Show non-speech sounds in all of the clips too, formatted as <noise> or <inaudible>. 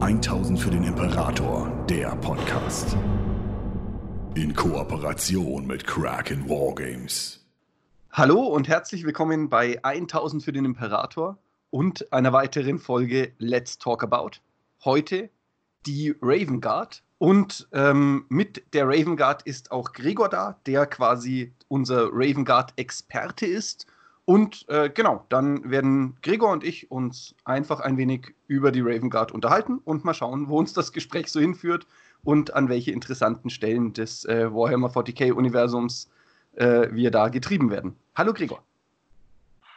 1000 für den Imperator, der Podcast. In Kooperation mit Kraken Wargames. Hallo und herzlich willkommen bei 1000 für den Imperator und einer weiteren Folge Let's Talk About. Heute die Raven Guard und ähm, mit der Raven Guard ist auch Gregor da, der quasi unser Raven Guard Experte ist und äh, genau, dann werden Gregor und ich uns einfach ein wenig über die Raven Guard unterhalten und mal schauen, wo uns das Gespräch so hinführt und an welche interessanten Stellen des äh, Warhammer 40k-Universums äh, wir da getrieben werden. Hallo Gregor.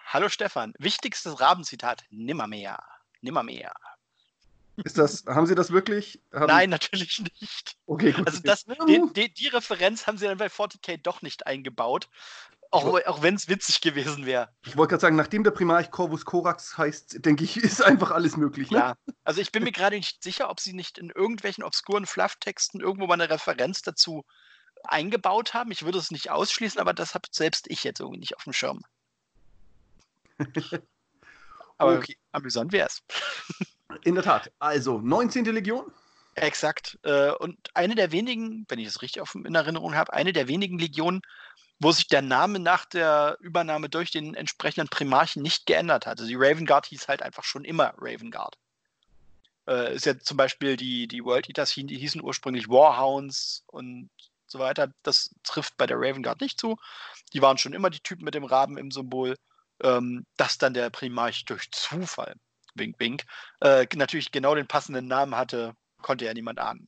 Hallo Stefan. Wichtigstes Rabenzitat: Nimmermehr. Nimmermehr. Ist das, haben Sie das wirklich? Haben Nein, natürlich nicht. Okay, gut. Also das, die, die, die, Referenz haben sie dann bei 40k doch nicht eingebaut. Auch, auch wenn es witzig gewesen wäre. Ich wollte gerade sagen, nachdem der Primarch Corvus Corax heißt, denke ich, <laughs> ist einfach alles möglich. Ne? Ja, also ich bin mir gerade nicht sicher, ob sie nicht in irgendwelchen obskuren Flufftexten irgendwo mal eine Referenz dazu eingebaut haben. Ich würde es nicht ausschließen, aber das habe selbst ich jetzt irgendwie nicht auf dem Schirm. <laughs> aber okay. amüsant wäre es. <laughs> In der Tat. Also, 19. Legion? Exakt. Äh, und eine der wenigen, wenn ich es richtig in Erinnerung habe, eine der wenigen Legionen, wo sich der Name nach der Übernahme durch den entsprechenden Primarchen nicht geändert hat. Also die Raven Guard hieß halt einfach schon immer Raven Guard. Äh, ist ja zum Beispiel die, die World Eaters die hießen ursprünglich Warhounds und so weiter. Das trifft bei der Raven Guard nicht zu. Die waren schon immer die Typen mit dem Raben im Symbol. Ähm, dass dann der Primarch durch Zufall, wink wink, äh, natürlich genau den passenden Namen hatte, konnte ja niemand ahnen.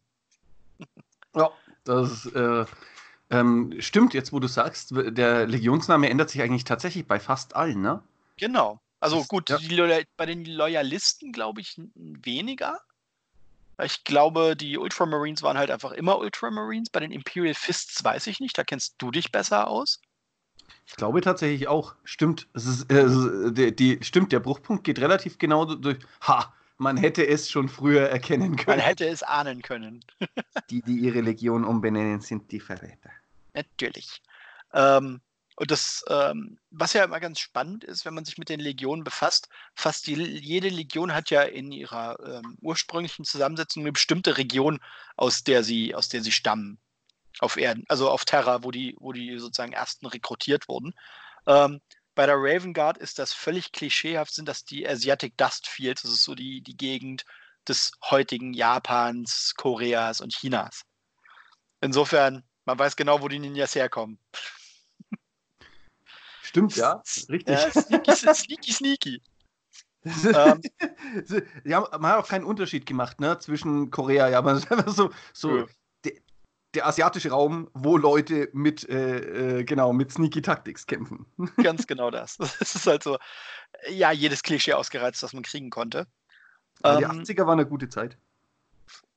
Ja, das äh, ähm, stimmt, jetzt wo du sagst, der Legionsname ändert sich eigentlich tatsächlich bei fast allen, ne? Genau. Also gut, ja. bei den Loyalisten glaube ich weniger. Ich glaube, die Ultramarines waren halt einfach immer Ultramarines. Bei den Imperial Fists weiß ich nicht, da kennst du dich besser aus. Ich glaube tatsächlich auch. Stimmt. Es ist, äh, die, die, stimmt, der Bruchpunkt geht relativ genau durch. Ha! Man hätte es schon früher erkennen können. Man hätte es ahnen können. <laughs> die, die ihre Legion umbenennen, sind die Verräter. Natürlich. Ähm, und das, ähm, was ja immer ganz spannend ist, wenn man sich mit den Legionen befasst, fast die, jede Legion hat ja in ihrer ähm, ursprünglichen Zusammensetzung eine bestimmte Region, aus der sie, aus der sie stammen. Auf Erden, also auf Terra, wo die, wo die sozusagen ersten rekrutiert wurden. Ähm, bei der Raven Guard ist das völlig klischeehaft, sind das die Asiatic Dust Fields, das ist so die, die Gegend des heutigen Japans, Koreas und Chinas. Insofern man weiß genau, wo die Ninjas herkommen. Stimmt, ja. Richtig. Ja, sneaky, <laughs> sneaky, sneaky. ähm, <laughs> ja, man hat auch keinen Unterschied gemacht ne, zwischen Korea, ja, man ist einfach so, so ja. der, der, asiatische Raum, wo Leute mit, äh, äh, genau, mit Sneaky Tactics kämpfen. <laughs> Ganz genau das. Das ist halt so, ja, jedes Klischee ausgereizt, das man kriegen konnte. Ähm, die 80er war eine gute Zeit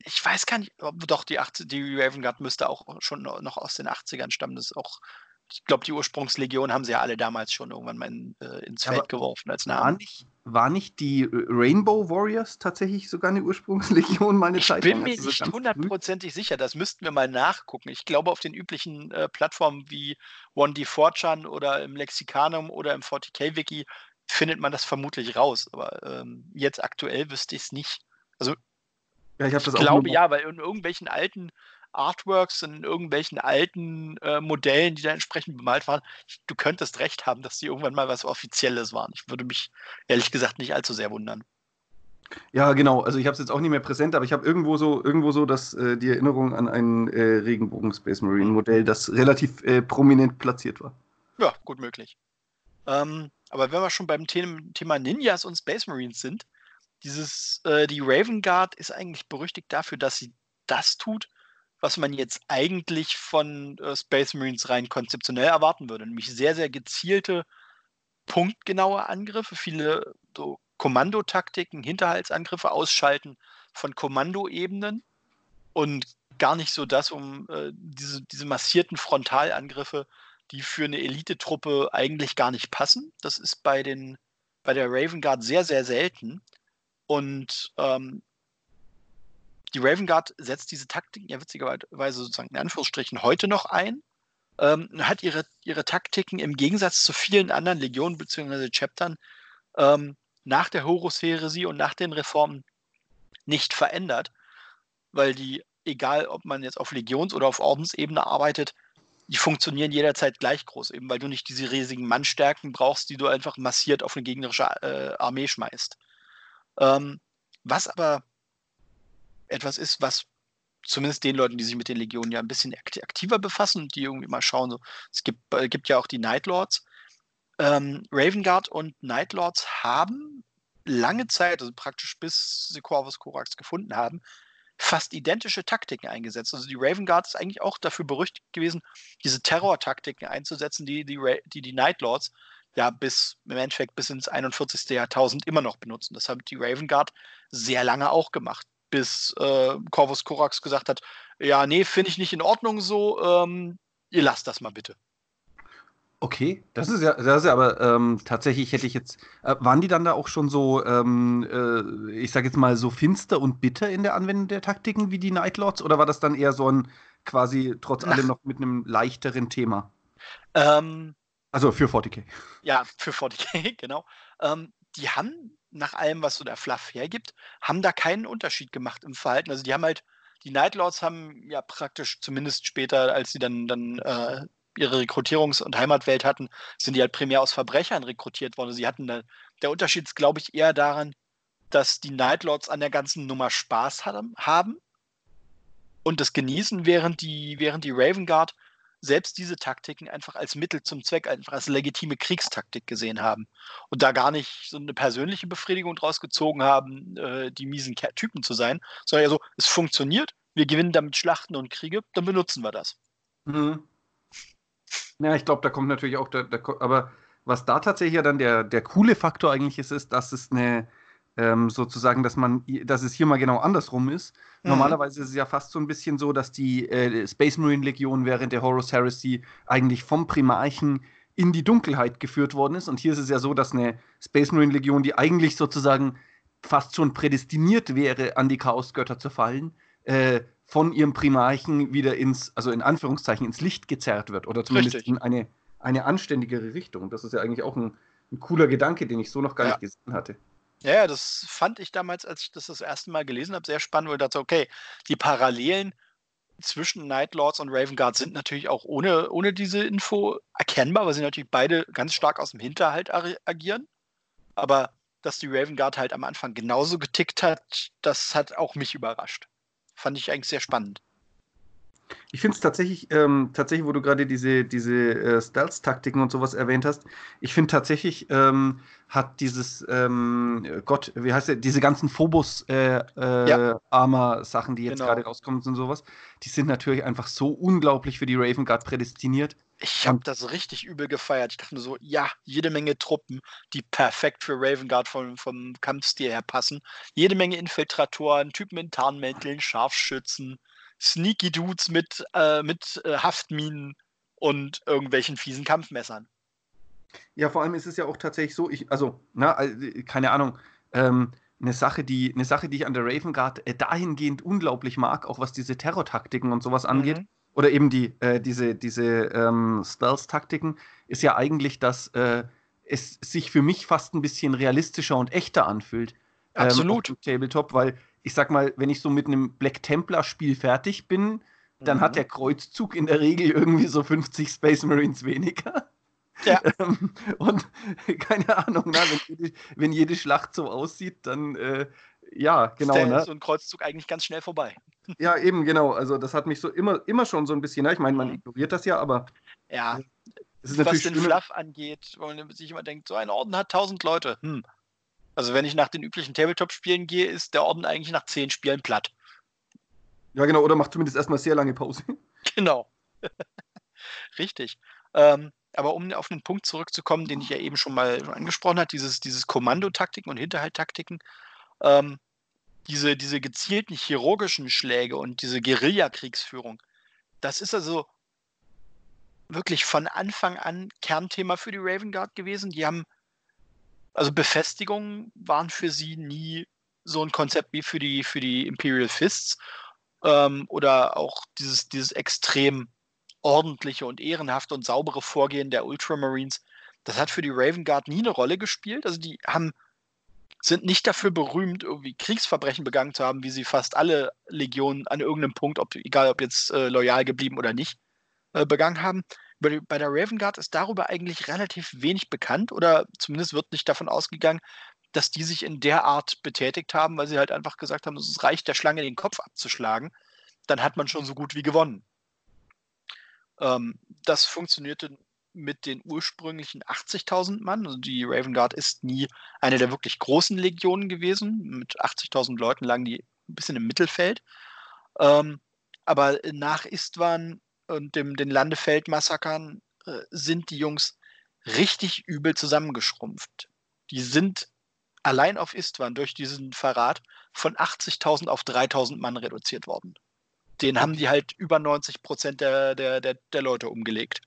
ich weiß gar nicht, doch, die, 80, die Raven Guard müsste auch schon noch aus den 80ern stammen. Das ist auch, ich glaube, die Ursprungslegion haben sie ja alle damals schon irgendwann mal in, äh, ins Feld geworfen als Namen. War nicht, war nicht die Rainbow Warriors tatsächlich sogar eine Ursprungslegion mal eine ich Zeit lang? Ich bin mir nicht hundertprozentig sicher, das müssten wir mal nachgucken. Ich glaube, auf den üblichen äh, Plattformen wie 1D4chan oder im Lexikanum oder im 40k-Wiki findet man das vermutlich raus. Aber ähm, jetzt aktuell wüsste ich es nicht. Also ja, ich, ich glaube ja, weil in irgendwelchen alten Artworks, in irgendwelchen alten äh, Modellen, die da entsprechend bemalt waren, du könntest recht haben, dass die irgendwann mal was Offizielles waren. Ich würde mich ehrlich gesagt nicht allzu sehr wundern. Ja, genau. Also ich habe es jetzt auch nicht mehr präsent, aber ich habe irgendwo so irgendwo so das, äh, die Erinnerung an ein äh, Regenbogen Space Marine Modell, das relativ äh, prominent platziert war. Ja, gut möglich. Ähm, aber wenn wir schon beim Thema Ninjas und Space Marines sind, dieses, äh, die Raven Guard ist eigentlich berüchtigt dafür, dass sie das tut, was man jetzt eigentlich von äh, Space Marines rein konzeptionell erwarten würde, nämlich sehr, sehr gezielte, punktgenaue Angriffe, viele so Kommandotaktiken, Hinterhaltsangriffe, Ausschalten von Kommandoebenen und gar nicht so das, um äh, diese, diese massierten Frontalangriffe, die für eine Elitetruppe eigentlich gar nicht passen. Das ist bei den bei der Raven Guard sehr, sehr selten. Und ähm, die Raven Guard setzt diese Taktiken ja witzigerweise sozusagen in Anführungsstrichen heute noch ein. Ähm, hat ihre, ihre Taktiken im Gegensatz zu vielen anderen Legionen bzw. Chaptern ähm, nach der Horus-Heresie und nach den Reformen nicht verändert, weil die, egal ob man jetzt auf Legions- oder auf Ordensebene arbeitet, die funktionieren jederzeit gleich groß, eben weil du nicht diese riesigen Mannstärken brauchst, die du einfach massiert auf eine gegnerische äh, Armee schmeißt. Ähm, was aber etwas ist, was zumindest den Leuten, die sich mit den Legionen ja ein bisschen aktiver befassen und die irgendwie mal schauen, so, es gibt, äh, gibt ja auch die Nightlords. Ähm, Raven Guard und Nightlords haben lange Zeit, also praktisch bis sie Corvus Corax gefunden haben, fast identische Taktiken eingesetzt. Also die Raven Guard ist eigentlich auch dafür berüchtigt gewesen, diese Terror-Taktiken einzusetzen, die die, die, die Nightlords ja bis im Endeffekt bis ins 41. Jahrtausend immer noch benutzen. Das hat die Raven Guard sehr lange auch gemacht, bis äh, Corvus Corax gesagt hat, ja, nee, finde ich nicht in Ordnung so, ähm, ihr lasst das mal bitte. Okay, das ist ja, das ist ja aber ähm, tatsächlich hätte ich jetzt, äh, waren die dann da auch schon so, ähm, äh, ich sage jetzt mal so finster und bitter in der Anwendung der Taktiken wie die Nightlords oder war das dann eher so ein quasi trotz allem noch mit einem leichteren Thema? Ähm, also für 40k. Ja, für 40k, <laughs> genau. Ähm, die haben nach allem, was so der Fluff hergibt, haben da keinen Unterschied gemacht im Verhalten. Also die haben halt, die Nightlords haben ja praktisch zumindest später, als sie dann, dann äh, ihre Rekrutierungs- und Heimatwelt hatten, sind die halt primär aus Verbrechern rekrutiert worden. Sie hatten da, der Unterschied ist, glaube ich, eher daran, dass die Nightlords an der ganzen Nummer Spaß haben und das genießen, während die, während die Raven Guard selbst diese Taktiken einfach als Mittel zum Zweck, einfach als legitime Kriegstaktik gesehen haben und da gar nicht so eine persönliche Befriedigung draus gezogen haben, äh, die miesen Typen zu sein, sondern ja so, es funktioniert, wir gewinnen damit Schlachten und Kriege, dann benutzen wir das. Mhm. Ja, ich glaube, da kommt natürlich auch, der, der, aber was da tatsächlich ja dann der, der coole Faktor eigentlich ist, ist, dass es eine, ähm, sozusagen, dass man, dass es hier mal genau andersrum ist. Mhm. Normalerweise ist es ja fast so ein bisschen so, dass die äh, Space Marine Legion während der Horus Heresy eigentlich vom Primarchen in die Dunkelheit geführt worden ist. Und hier ist es ja so, dass eine Space Marine Legion, die eigentlich sozusagen fast schon prädestiniert wäre, an die Chaosgötter zu fallen, äh, von ihrem Primarchen wieder ins, also in Anführungszeichen, ins Licht gezerrt wird oder zumindest Richtig. in eine, eine anständigere Richtung. Das ist ja eigentlich auch ein, ein cooler Gedanke, den ich so noch gar ja. nicht gesehen hatte. Ja, das fand ich damals, als ich das das erste Mal gelesen habe, sehr spannend, weil ich dachte, okay, die Parallelen zwischen Nightlords und Raven Guard sind natürlich auch ohne, ohne diese Info erkennbar, weil sie natürlich beide ganz stark aus dem Hinterhalt agieren. Aber dass die Raven Guard halt am Anfang genauso getickt hat, das hat auch mich überrascht fand ich eigentlich sehr spannend. Ich finde es tatsächlich, ähm, tatsächlich, wo du gerade diese, diese äh, Stealth-Taktiken und sowas erwähnt hast, ich finde tatsächlich ähm, hat dieses, ähm, Gott, wie heißt der, diese ganzen Phobos-Armor-Sachen, äh, äh, die jetzt genau. gerade rauskommen und sowas, die sind natürlich einfach so unglaublich für die Raven Guard prädestiniert. Ich habe das richtig übel gefeiert. Ich dachte nur so, ja, jede Menge Truppen, die perfekt für Raven Guard vom, vom Kampfstil her passen. Jede Menge Infiltratoren, Typen in Tarnmänteln, Scharfschützen, Sneaky Dudes mit, äh, mit äh, Haftminen und irgendwelchen fiesen Kampfmessern. Ja, vor allem ist es ja auch tatsächlich so, ich, also, na, äh, keine Ahnung, ähm, eine Sache, die, eine Sache, die ich an der Raven Guard äh, dahingehend unglaublich mag, auch was diese Terror-Taktiken und sowas angeht, mhm oder eben die, äh, diese, diese ähm, Spells-Taktiken, ist ja eigentlich, dass äh, es sich für mich fast ein bisschen realistischer und echter anfühlt. Ähm, Absolut. Tabletop, weil ich sag mal, wenn ich so mit einem Black Templar-Spiel fertig bin, dann mhm. hat der Kreuzzug in der Regel irgendwie so 50 Space Marines weniger. Ja. <laughs> Ähm, und <laughs> keine Ahnung, na, wenn, jede, wenn, jede, Schlacht so aussieht, dann äh, ja, genau. Ist der, ne? so ein Kreuzzug eigentlich ganz schnell vorbei. Ja, eben, genau. Also das hat mich so immer, immer schon so ein bisschen, ja, ich meine, man mhm. ignoriert das ja, aber. Ja. was den Fluff angeht, wo man sich immer denkt, so ein Orden hat 1000 Leute. Hm. Also wenn ich nach den üblichen Tabletop-Spielen gehe, ist der Orden eigentlich nach 10 Spielen platt. Ja, genau, oder macht zumindest erstmal sehr lange Pause. <laughs> Genau. <laughs> Richtig. Ähm, aber um auf den Punkt zurückzukommen, den ich ja eben schon mal angesprochen habe, dieses, dieses Kommandotaktiken und Hinterhalttaktiken, ähm, diese, diese gezielten chirurgischen Schläge und diese Guerillakriegsführung, das ist also wirklich von Anfang an Kernthema für die Raven Guard gewesen. Die haben, also Befestigungen waren für sie nie so ein Konzept wie für die, für die Imperial Fists ähm, oder auch dieses, dieses extrem ordentliche und ehrenhafte und saubere Vorgehen der Ultramarines. Das hat für die Raven Guard nie eine Rolle gespielt. Also die haben sind nicht dafür berühmt, irgendwie Kriegsverbrechen begangen zu haben, wie sie fast alle Legionen an irgendeinem Punkt, ob, egal ob jetzt äh, loyal geblieben oder nicht, äh, begangen haben. Bei, der Raven Guard ist darüber eigentlich relativ wenig bekannt oder zumindest wird nicht davon ausgegangen, dass die sich in der Art betätigt haben, weil sie halt einfach gesagt haben, es reicht der Schlange den Kopf abzuschlagen, dann hat man schon so gut wie gewonnen. Ähm, das funktionierte mit den ursprünglichen 80.000 Mann. Also die Raven Guard ist nie eine der wirklich großen Legionen gewesen. Mit 80.000 Leuten lagen die ein bisschen im Mittelfeld. Ähm, aber nach Istvan und dem, den Landefeldmassakern äh, sind die Jungs richtig übel zusammengeschrumpft. Die sind allein auf Istvan durch diesen Verrat von 80.000 auf 3.000 Mann reduziert worden. Den haben die halt über 90 Prozent der, der, der, der Leute umgelegt.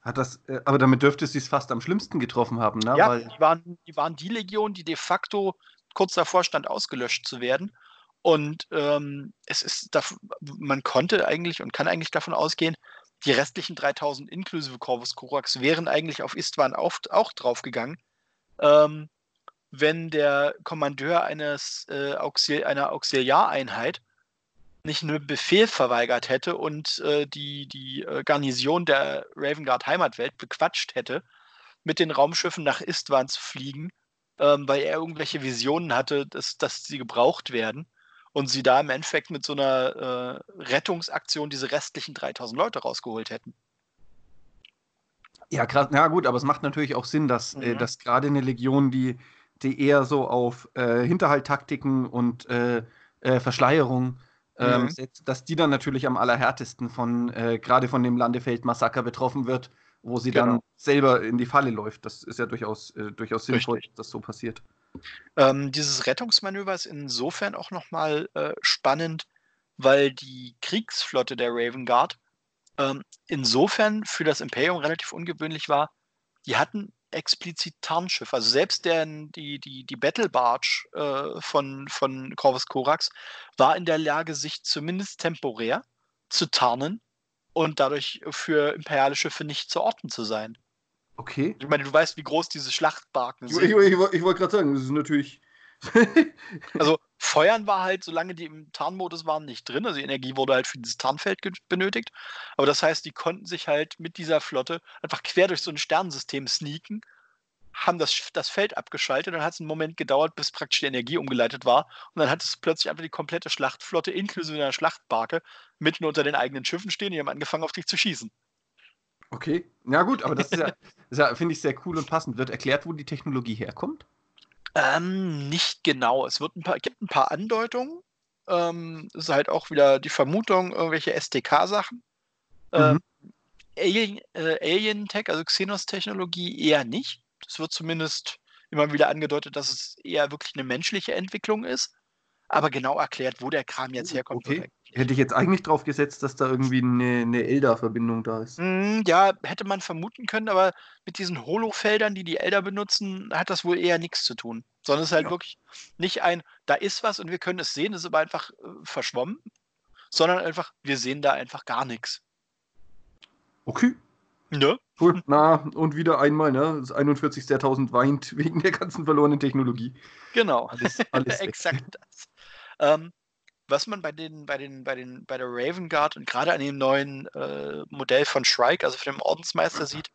Hat das, äh, aber damit dürfte es sich fast am schlimmsten getroffen haben, ne? Ja, Weil die, waren, die waren die Legion, die de facto kurz davor stand, ausgelöscht zu werden. Und ähm, es ist, man konnte eigentlich und kann eigentlich davon ausgehen, die restlichen 3000 inklusive Corvus Corax wären eigentlich auf Istvan auch, auch draufgegangen. Ähm, wenn der Kommandeur eines, äh, Auxil einer Auxiliareinheit nicht einen Befehl verweigert hätte und äh, die, die äh, Garnison der Ravengard Heimatwelt bequatscht hätte, mit den Raumschiffen nach Istvan zu fliegen, ähm, weil er irgendwelche Visionen hatte, dass, dass sie gebraucht werden und sie da im Endeffekt mit so einer äh, Rettungsaktion diese restlichen 3000 Leute rausgeholt hätten. Ja, grad, ja gut, aber es macht natürlich auch Sinn, dass, äh, mhm. dass gerade eine Legion, die die eher so auf äh, Hinterhalttaktiken und äh, äh, Verschleierung ähm, mhm. setzt, dass die dann natürlich am allerhärtesten von, äh, gerade von dem Landefeld-Massaker betroffen wird, wo sie genau. dann selber in die Falle läuft. Das ist ja durchaus, äh, durchaus sinnvoll, dass das so passiert. Ähm, dieses Rettungsmanöver ist insofern auch nochmal äh, spannend, weil die Kriegsflotte der Raven Guard ähm, insofern für das Imperium relativ ungewöhnlich war. Die hatten explizit Tarnschiff. Also selbst der, die, die, die Battle Barge äh, von, von Corvus Corax war in der Lage, sich zumindest temporär zu tarnen und dadurch für imperiale Schiffe nicht zu orten zu sein. Okay. Ich meine, du weißt, wie groß diese Schlachtbarken sind. Ich, ich, ich, ich wollte gerade sagen, das ist natürlich. <laughs> also Feuern war halt, solange die im Tarnmodus waren, nicht drin. Also die Energie wurde halt für dieses Tarnfeld benötigt. Aber das heißt, die konnten sich halt mit dieser Flotte einfach quer durch so ein Sternensystem sneaken, haben das, das Feld abgeschaltet. Dann hat es einen Moment gedauert, bis praktisch die Energie umgeleitet war. Und dann hat es plötzlich einfach die komplette Schlachtflotte inklusive einer Schlachtbarke mitten unter den eigenen Schiffen stehen. Die haben angefangen, auf dich zu schießen. Okay, ja gut, aber das ist ja, <laughs> ja finde ich, sehr cool und passend. Wird erklärt, wo die Technologie herkommt? Ähm, nicht genau. Es wird ein paar, gibt ein paar Andeutungen. Ähm, ist halt auch wieder die Vermutung, irgendwelche SDK-Sachen. Ähm, mhm. Ähm, Alien, äh, Alien Tech, also Xenos-Technologie, eher nicht. Es wird zumindest immer wieder angedeutet, dass es eher wirklich eine menschliche Entwicklung ist. Aber genau erklärt, wo der Kram jetzt oh, herkommt. Okay. Hätte ich jetzt eigentlich drauf gesetzt, dass da irgendwie eine, eine Elder-Verbindung da ist. Mm, ja, hätte man vermuten können, aber mit diesen Holo-Feldern, die die Elder benutzen, hat das wohl eher nichts zu tun. Sondern es ist halt ja. wirklich nicht ein, da ist was und wir können es sehen, es ist aber einfach äh, verschwommen, sondern einfach, wir sehen da einfach gar nichts. Okay. Ne? Cool. Na, und wieder einmal, ne? Das 41. Jahrtausend weint <laughs> wegen der ganzen verlorenen Technologie. Genau. Alles, alles <laughs> Exakt das. Ähm, was man bei den, bei den, bei den, bei der Raven Guard und gerade an dem neuen äh, Modell von Shrike, also von dem Ordensmeister, sieht,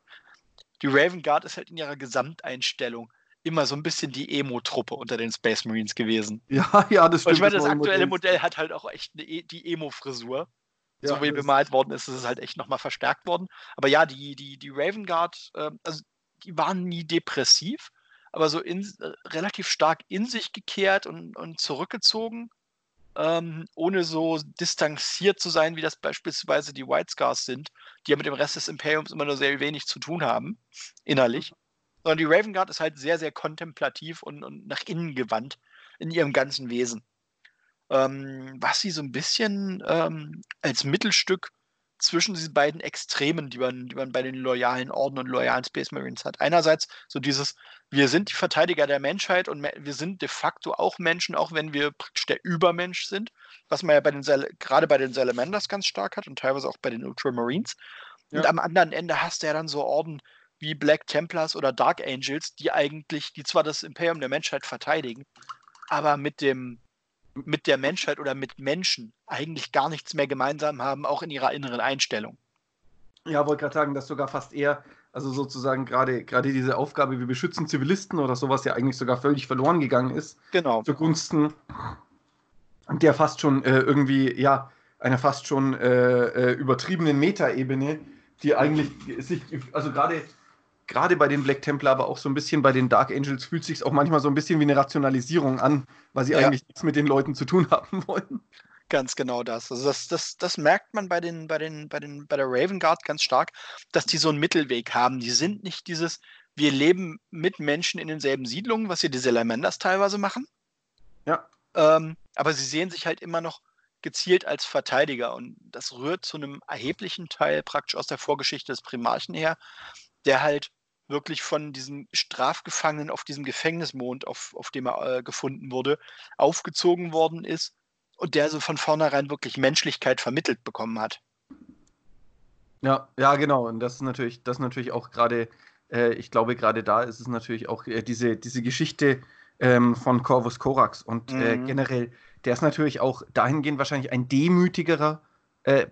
die Raven Guard ist halt in ihrer Gesamteinstellung immer so ein bisschen die Emo-Truppe unter den Space Marines gewesen. <laughs> Ja, ja, das stimmt. Und ich meine, das, das aktuelle Modell hat halt auch echt eine, e, die Emo-Frisur. Ja, so wie bemalt worden ist, ist es halt echt nochmal verstärkt worden. Aber ja, die, die, die Raven Guard, äh, also die waren nie depressiv, aber so in, äh, relativ stark in sich gekehrt und, und zurückgezogen ähm, ohne so distanziert zu sein, wie das beispielsweise die White Scars sind, die ja mit dem Rest des Imperiums immer nur sehr wenig zu tun haben, innerlich. Mhm. Sondern die Raven Guard ist halt sehr, sehr kontemplativ und, und nach innen gewandt in ihrem ganzen Wesen. Ähm, was sie so ein bisschen ähm, als Mittelstück zwischen diesen beiden Extremen, die man, die man bei den loyalen Orden und loyalen Space Marines hat. Einerseits so dieses, wir sind die Verteidiger der Menschheit und wir sind de facto auch Menschen, auch wenn wir praktisch der Übermensch sind, was man ja bei den gerade bei den Salamanders ganz stark hat und teilweise auch bei den Ultramarines. Ja. Und am anderen Ende hast du ja dann so Orden wie Black Templars oder Dark Angels, die eigentlich, die zwar das Imperium der Menschheit verteidigen, aber mit dem mit der Menschheit oder mit Menschen eigentlich gar nichts mehr gemeinsam haben, auch in ihrer inneren Einstellung. Ja, wollte gerade sagen, dass sogar fast eher, also sozusagen gerade gerade diese Aufgabe, wir beschützen Zivilisten oder sowas ja eigentlich sogar völlig verloren gegangen ist. Genau. Zugunsten der fast schon äh, irgendwie, ja, einer fast schon äh, äh, übertriebenen Metaebene, die eigentlich sich, also gerade gerade bei den Black Templar, aber auch so ein bisschen bei den Dark Angels fühlt sich auch manchmal so ein bisschen wie eine Rationalisierung an, weil sie ja. eigentlich nichts mit den Leuten zu tun <laughs> haben wollen. Ganz genau das. Also das, das, das merkt man bei den, bei den, bei den, bei der Raven Guard ganz stark, dass die so einen Mittelweg haben. Die sind nicht dieses, wir leben mit Menschen in denselben Siedlungen, was hier die Salamanders teilweise machen. Ja. Ähm, aber sie sehen sich halt immer noch gezielt als Verteidiger und das rührt zu einem erheblichen Teil praktisch aus der Vorgeschichte des Primarchen her, der halt wirklich von diesen Strafgefangenen auf diesem Gefängnismond, auf, auf dem er äh, gefunden wurde, aufgezogen worden ist und der so von vornherein wirklich Menschlichkeit vermittelt bekommen hat. Ja, ja, genau. Und das ist natürlich, das ist natürlich auch gerade, äh, ich glaube, gerade da ist es natürlich auch äh, diese, diese Geschichte ähm, von Corvus Corax und äh, mhm. generell, der ist natürlich auch dahingehend wahrscheinlich ein demütigerer äh,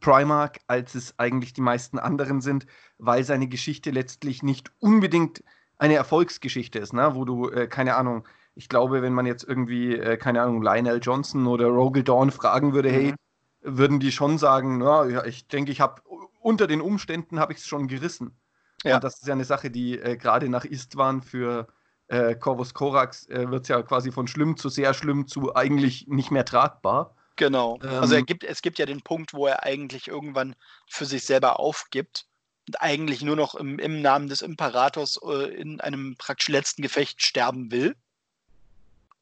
Primark, als es eigentlich die meisten anderen sind, weil seine Geschichte letztlich nicht unbedingt eine Erfolgsgeschichte ist, ne? wo du, äh, keine Ahnung, ich glaube, wenn man jetzt irgendwie, äh, keine Ahnung, Lionel Johnson oder Rogel Dawn fragen würde, mhm. hey, würden die schon sagen, na, ja, ich denke, ich habe unter den Umständen habe ich es schon gerissen. Ja. Und das ist ja eine Sache, die äh, gerade nach Istvan für äh, Corvus Corax äh, wird es ja quasi von schlimm zu sehr schlimm zu eigentlich nicht mehr tragbar. Genau. Ähm, also gibt, es gibt ja den Punkt, wo er eigentlich irgendwann für sich selber aufgibt und eigentlich nur noch im, im Namen des Imperators äh, in einem praktisch letzten Gefecht sterben will.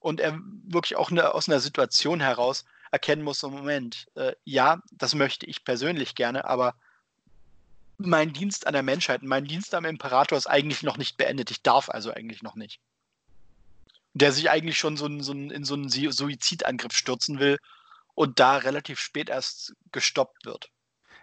Und er wirklich auch eine, aus einer Situation heraus erkennen muss, im Moment, äh, ja, das möchte ich persönlich gerne, aber mein Dienst an der Menschheit, mein Dienst am Imperator ist eigentlich noch nicht beendet. Ich darf also eigentlich noch nicht. Der sich eigentlich schon so, so in so einen Suizidangriff stürzen will und da relativ spät erst gestoppt wird.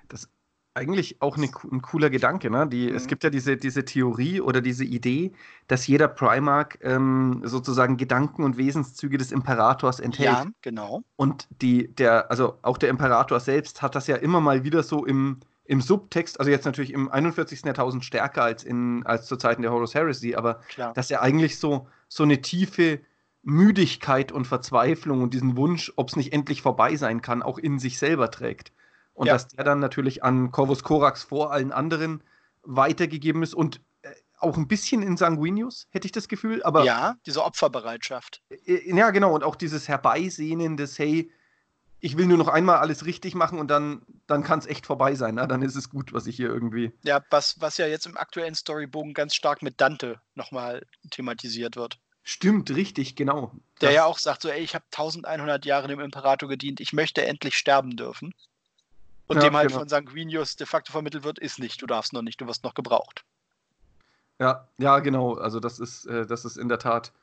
Das ist eigentlich auch eine, ein cooler Gedanke. Ne? Die, mhm. Es gibt ja diese, diese Theorie oder diese Idee, dass jeder Primark ähm, sozusagen Gedanken und Wesenszüge des Imperators enthält. Ja, genau. Und die, der, also auch der Imperator selbst hat das ja immer mal wieder so im, im Subtext, also jetzt natürlich im 41. Jahrtausend stärker als, in, als zu Zeiten der Horus Heresy, aber Klar. dass er eigentlich so, so eine tiefe Müdigkeit und Verzweiflung und diesen Wunsch, ob es nicht endlich vorbei sein kann, auch in sich selber trägt. Und ja. dass der dann natürlich an Corvus Corax vor allen anderen weitergegeben ist und äh, auch ein bisschen in Sanguinius, hätte ich das Gefühl. Aber, ja, diese Opferbereitschaft. Äh, ja, genau. Und auch dieses Herbeisehnen des, hey, ich will nur noch einmal alles richtig machen und dann, dann kann es echt vorbei sein. Ne? Dann ist es gut, was ich hier irgendwie. Ja, was, was ja jetzt im aktuellen Storybogen ganz stark mit Dante nochmal thematisiert wird. Stimmt, richtig, genau. Der das ja auch sagt so, ey, ich habe 1100 Jahre dem Imperator gedient, ich möchte endlich sterben dürfen. Und ja, dem halt genau. von Sanguinius de facto vermittelt wird, ist nicht, du darfst noch nicht, du wirst noch gebraucht. Ja, ja, genau. Also das ist, äh, das ist in der Tat,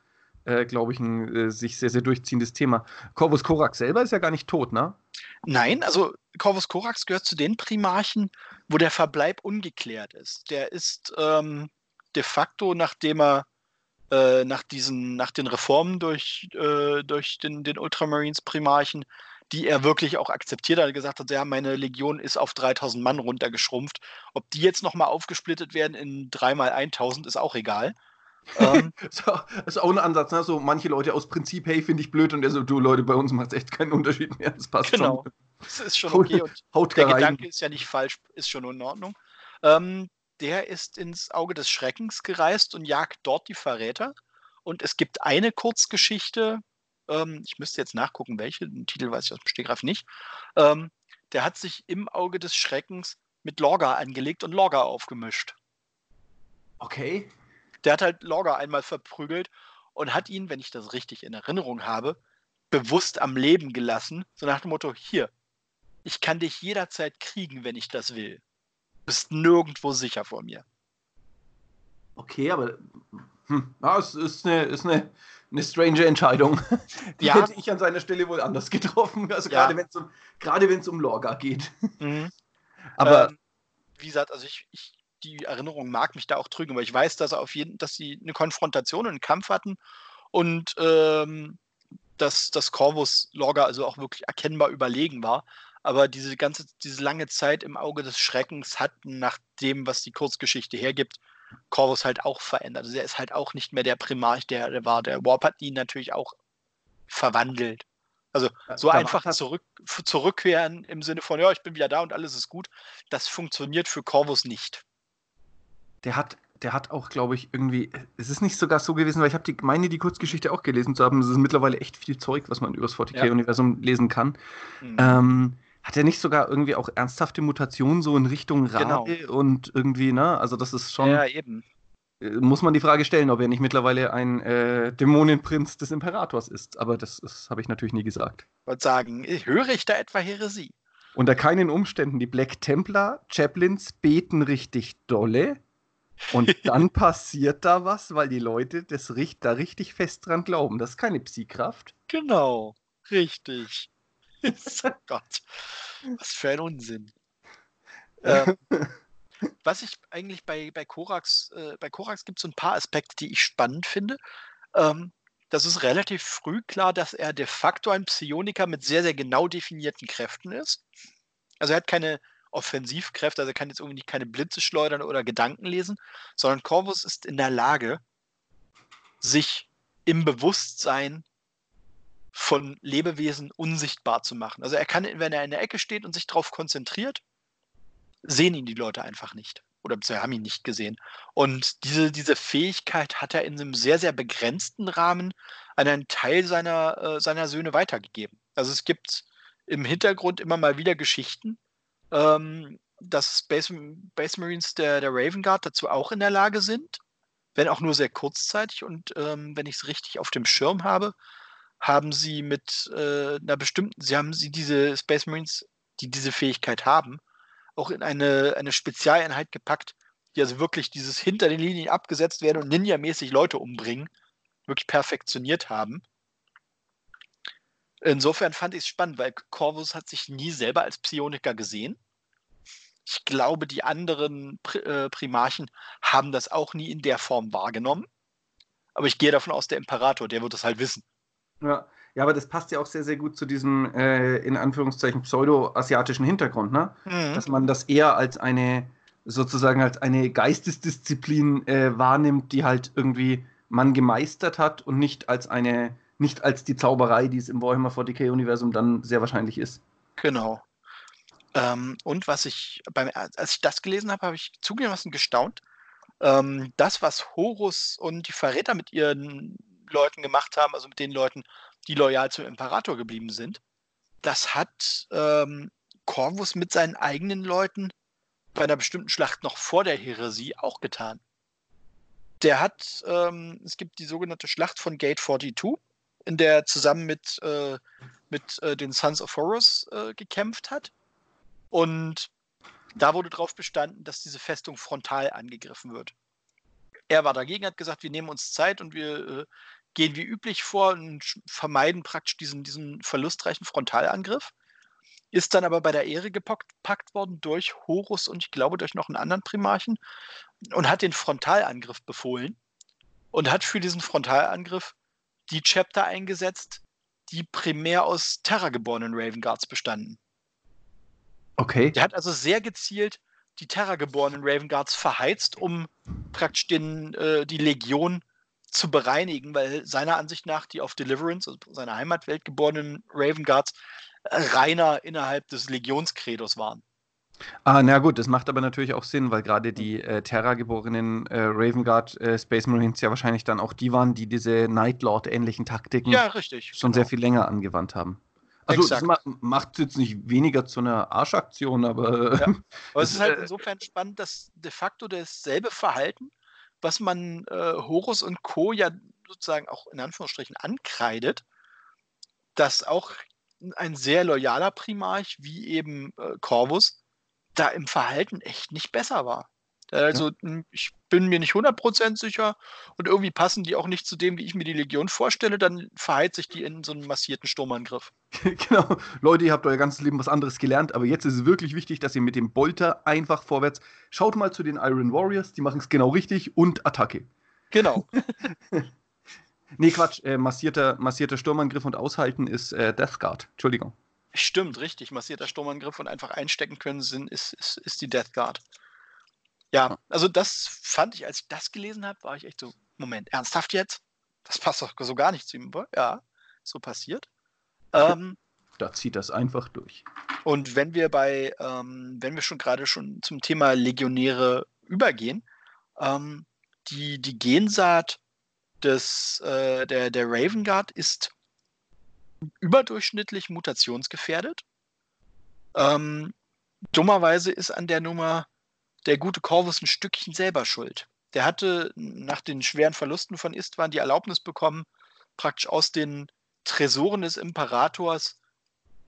äh, glaube ich, ein äh, sich sehr, sehr durchziehendes Thema. Corvus Corax selber ist ja gar nicht tot, ne? Nein, also Corvus Corax gehört zu den Primarchen, wo der Verbleib ungeklärt ist. Der ist ähm, de facto, nachdem er äh, nach, diesen, nach den Reformen durch, äh, durch den, den Ultramarines-Primarchen, die er wirklich auch akzeptiert hat, gesagt hat, ja, meine Legion ist auf 3000 Mann runtergeschrumpft. Ob die jetzt nochmal aufgesplittet werden in 3 mal 1000, ist auch egal. ähm, <laughs> ist auch ein Ansatz, ne? So manche Leute aus Prinzip, hey, finde ich blöd und er so, du Leute, bei uns macht es echt keinen Unterschied mehr. Das passt genau. schon. Das ist schon okay und Haut der Gedanke ist ja nicht falsch, ist schon in Ordnung. Ähm, der ist ins Auge des Schreckens gereist und jagt dort die Verräter. Und es gibt eine Kurzgeschichte, ähm, ich müsste jetzt nachgucken, welche, den Titel weiß ich aus dem Stegreif nicht. Ähm, der hat sich im Auge des Schreckens mit Lorga angelegt und Lorga aufgemischt. Okay. Der hat halt Lorga einmal verprügelt und hat ihn, wenn ich das richtig in Erinnerung habe, bewusst am Leben gelassen, so nach dem Motto, hier, ich kann dich jederzeit kriegen, wenn ich das will bist nirgendwo sicher vor mir. Okay, aber hm, ja, es ist eine, ist eine, eine strange Entscheidung. <laughs> Die ja. hätte ich an seiner Stelle wohl anders getroffen. Also ja. gerade wenn es um, gerade um Lorga geht. Mhm. Aber ähm, wie gesagt, also ich, ich die Erinnerung mag mich da auch trügen, aber ich weiß, dass er auf jeden, dass sie eine Konfrontation und einen Kampf hatten und ähm, dass das Corvus Logger also auch wirklich erkennbar überlegen war. Aber diese ganze, diese lange Zeit im Auge des Schreckens hat nach dem, was die Kurzgeschichte hergibt, Corvus halt auch verändert. Also er ist halt auch nicht mehr der Primarch, der, der war. Der Warp hat ihn natürlich auch verwandelt. Also so da einfach zurück, zurückkehren im Sinne von, ja, ich bin wieder da und alles ist gut, das funktioniert für Corvus nicht. Der hat, der hat auch, glaube ich, irgendwie, es ist nicht sogar so gewesen, weil ich habe die, meine, die Kurzgeschichte auch gelesen zu haben. Es ist mittlerweile echt viel Zeug, was man über das 40k-Universum ja. lesen kann. Mhm. Ähm, hat er nicht sogar irgendwie auch ernsthafte Mutationen so in Richtung Rabe genau. und irgendwie, ne? Also das ist schon. Ja, eben. Äh, muss man die Frage stellen, ob er nicht mittlerweile ein äh, Dämonenprinz des Imperators ist. Aber das, das habe ich natürlich nie gesagt. Ich wollte sagen, höre ich da etwa Heresie? Unter keinen Umständen. Die Black Templar, Chaplains beten richtig dolle. Und <laughs> dann passiert da was, weil die Leute das, da richtig fest dran glauben. Das ist keine Psi-Kraft. Genau, richtig. <laughs> oh Gott, was für ein Unsinn. ähm, <laughs> was ich eigentlich bei, bei Korax, äh, bei Korax gibt es so ein paar Aspekte, die ich spannend finde. Ähm, das ist relativ früh klar, dass er de facto ein Psioniker mit sehr, sehr genau definierten Kräften ist. Also er hat keine Offensivkräfte, also er kann jetzt irgendwie keine Blitze schleudern oder Gedanken lesen, sondern Corvus ist in der Lage, sich im Bewusstsein von Lebewesen unsichtbar zu machen. Also er kann, wenn er in der Ecke steht und sich darauf konzentriert, sehen ihn die Leute einfach nicht. Oder sie haben ihn nicht gesehen. Und diese, diese Fähigkeit hat er in einem sehr, sehr begrenzten Rahmen an einen Teil seiner, äh, seiner Söhne weitergegeben. Also es gibt im Hintergrund immer mal wieder Geschichten, ähm, dass Space, Space Marines der, der Raven Guard dazu auch in der Lage sind, wenn auch nur sehr kurzzeitig. Und ähm, wenn ich es richtig auf dem Schirm habe, haben sie mit äh, einer bestimmten, sie haben sie diese Space Marines, die diese Fähigkeit haben, auch in eine, eine Spezialeinheit gepackt, die also wirklich dieses hinter den Linien abgesetzt werden und Ninja-mäßig Leute umbringen, wirklich perfektioniert haben. Insofern fand ich es spannend, weil Corvus hat sich nie selber als Psioniker gesehen. Ich glaube, die anderen äh, Primarchen haben das auch nie in der Form wahrgenommen. Aber ich gehe davon aus, der Imperator, der wird das halt wissen. Ja. ja, aber das passt ja auch sehr, sehr gut zu diesem, äh, in Anführungszeichen, pseudo-asiatischen Hintergrund, ne? Mhm. Dass man das eher als eine, sozusagen als eine Geistesdisziplin äh, wahrnimmt, die halt irgendwie man gemeistert hat und nicht als eine, nicht als die Zauberei, die es im Warhammer 40k-Universum dann sehr wahrscheinlich ist. Genau. Ähm, und was ich, beim, als ich das gelesen habe, habe ich zugegebenermaßen gestaunt. Ähm, das, was Horus und die Verräter mit ihren Leuten gemacht haben, also mit den Leuten, die loyal zum Imperator geblieben sind. Das hat ähm, Corvus mit seinen eigenen Leuten bei einer bestimmten Schlacht noch vor der Heresie auch getan. Der hat, ähm, es gibt die sogenannte Schlacht von Gate 42, in der er zusammen mit, äh, mit äh, den Sons of Horus äh, gekämpft hat. Und da wurde darauf bestanden, dass diese Festung frontal angegriffen wird. Er war dagegen, hat gesagt, wir nehmen uns Zeit und wir äh, gehen wie üblich vor und vermeiden praktisch diesen, diesen verlustreichen Frontalangriff. Ist dann aber bei der Ehre gepackt worden durch Horus und ich glaube durch noch einen anderen Primarchen und hat den Frontalangriff befohlen und hat für diesen Frontalangriff die Chapter eingesetzt, die primär aus Terra-geborenen Raven Guards bestanden. Okay. Der hat also sehr gezielt die Terra-geborenen Raven Guards verheizt, um praktisch den, äh, die Legion zu bereinigen, weil seiner Ansicht nach die auf Deliverance, also seiner Heimatwelt geborenen Raven Guards, äh, reiner innerhalb des Legionskredos waren. Ah, na gut, das macht aber natürlich auch Sinn, weil gerade die äh, Terra-geborenen äh, Raven Guard äh, Space Marines ja wahrscheinlich dann auch die waren, die diese Night Lord-ähnlichen Taktiken ja, richtig, schon genau. sehr viel länger angewandt haben. Also Exakt. das ma macht es jetzt nicht weniger zu einer Arschaktion, aber. Ja. Aber <laughs> es ist halt äh, insofern spannend, dass de facto dasselbe Verhalten was man äh, Horus und Co. ja sozusagen auch in Anführungsstrichen ankreidet, dass auch ein sehr loyaler Primarch wie eben äh, Corvus da im Verhalten echt nicht besser war. Also ja. ich bin mir nicht 100% sicher und irgendwie passen die auch nicht zu dem, wie ich mir die Legion vorstelle, dann verheizt sich die in so einen massierten Sturmangriff. <laughs> genau. Leute, ihr habt euer ganzes Leben was anderes gelernt, aber jetzt ist es wirklich wichtig, dass ihr mit dem Bolter einfach vorwärts. Schaut mal zu den Iron Warriors, die machen es genau richtig und Attacke. Genau. <laughs> nee, Quatsch. Äh, massierter, massierter Sturmangriff und Aushalten ist äh, Death Guard. Entschuldigung. Stimmt, richtig. Massierter Sturmangriff und einfach einstecken können sind, ist, ist, ist die Death Guard. Ja, also das fand ich, als ich das gelesen habe, war ich echt so, Moment, ernsthaft jetzt? Das passt doch so gar nicht zu ihm. Ja, so passiert. Ähm, da zieht das einfach durch. Und wenn wir bei, ähm, wenn wir schon gerade schon zum Thema Legionäre übergehen, ähm, die, die Gensaat des, äh, der, der Raven Guard ist überdurchschnittlich mutationsgefährdet. Ähm, dummerweise ist an der Nummer der gute Corvus ein Stückchen selber schuld. Der hatte nach den schweren Verlusten von Istvan die Erlaubnis bekommen, praktisch aus den Tresoren des Imperators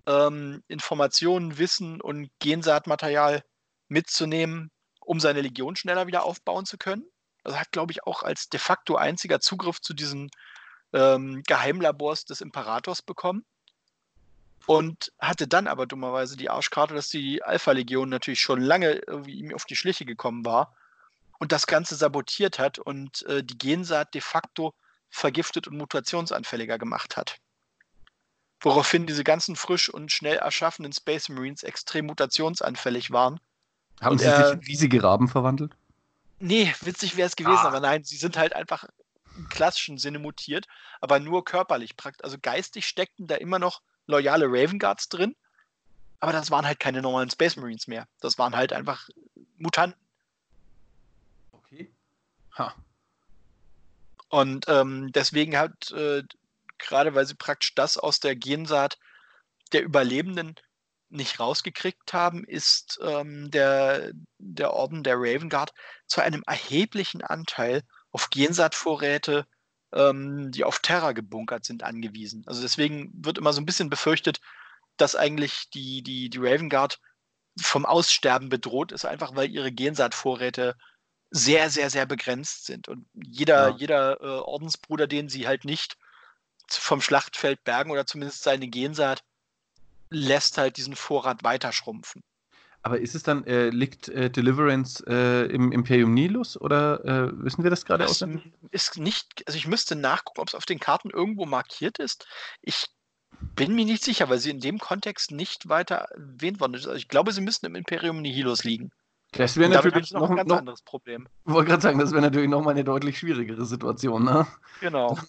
ähm, Informationen, Wissen und Gensaatmaterial mitzunehmen, um seine Legion schneller wieder aufbauen zu können. Also hat, glaube ich, auch als de facto einziger Zugriff zu diesen ähm, Geheimlabors des Imperators bekommen. Und hatte dann aber dummerweise die Arschkarte, dass die Alpha-Legion natürlich schon lange ihm auf die Schliche gekommen war und das Ganze sabotiert hat und äh, die Gensaat de facto vergiftet und mutationsanfälliger gemacht hat. Woraufhin diese ganzen frisch und schnell erschaffenen Space Marines extrem mutationsanfällig waren. Haben und sie er, sich in riesige Raben verwandelt? Nee, witzig wäre es gewesen, ah. aber nein, sie sind halt einfach im klassischen Sinne mutiert, aber nur körperlich. Also geistig steckten da immer noch loyale Raven Guards drin, aber das waren halt keine normalen Space Marines mehr. Das waren halt einfach Mutanten. Okay. Ha. Und ähm, deswegen hat, äh, gerade weil sie praktisch das aus der Gensaat der Überlebenden nicht rausgekriegt haben, ist ähm, der, der Orden der Raven Guard zu einem erheblichen Anteil auf Gensaatvorräte, ähm, die auf Terra gebunkert sind, angewiesen. Also deswegen wird immer so ein bisschen befürchtet, dass eigentlich die, die, die Raven Guard vom Aussterben bedroht ist, einfach weil ihre Gensaatvorräte sehr, sehr, sehr begrenzt sind. Und jeder, ja. jeder äh, Ordensbruder, den sie halt nicht vom Schlachtfeld bergen oder zumindest seine Gensaat, lässt halt diesen Vorrat weiter schrumpfen. Aber ist es dann, äh, liegt äh, Deliverance äh, im Imperium Nilus oder äh, wissen wir das gerade aus? Ist nicht, also ich müsste nachgucken, ob es auf den Karten irgendwo markiert ist. Ich bin mir nicht sicher, weil sie in dem Kontext nicht weiter erwähnt worden ist. Also ich glaube, sie müssten im Imperium Nihilus liegen. Das wäre natürlich noch ein ganz noch, anderes Problem. Ich wollte gerade sagen, das wäre natürlich noch mal eine deutlich schwierigere Situation. Ne? Genau. <laughs>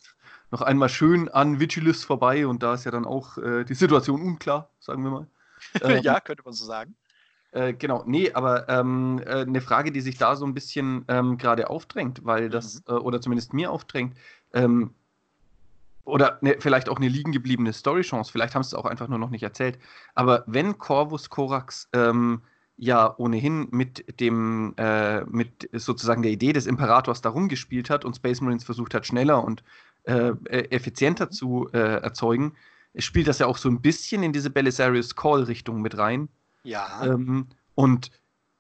noch einmal schön an Vigilus vorbei und da ist ja dann auch äh, die Situation unklar, sagen wir mal. <laughs> Ähm, ja, könnte man so sagen. Äh, genau, nee, aber ähm, äh, eine Frage, die sich da so ein bisschen ähm, gerade aufdrängt, weil das, mhm. Äh, oder zumindest mir aufdrängt, ähm, oder ne, vielleicht auch eine liegen gebliebene Story-Chance, vielleicht haben sie es auch einfach nur noch nicht erzählt, aber wenn Corvus Corax ähm, ja ohnehin mit dem, äh, mit sozusagen der Idee des Imperators darum gespielt hat und Space Marines versucht hat, schneller und äh, effizienter zu erzeugen, spielt das ja auch so ein bisschen in diese Belisarius Call-Richtung mit rein ja. Ähm, und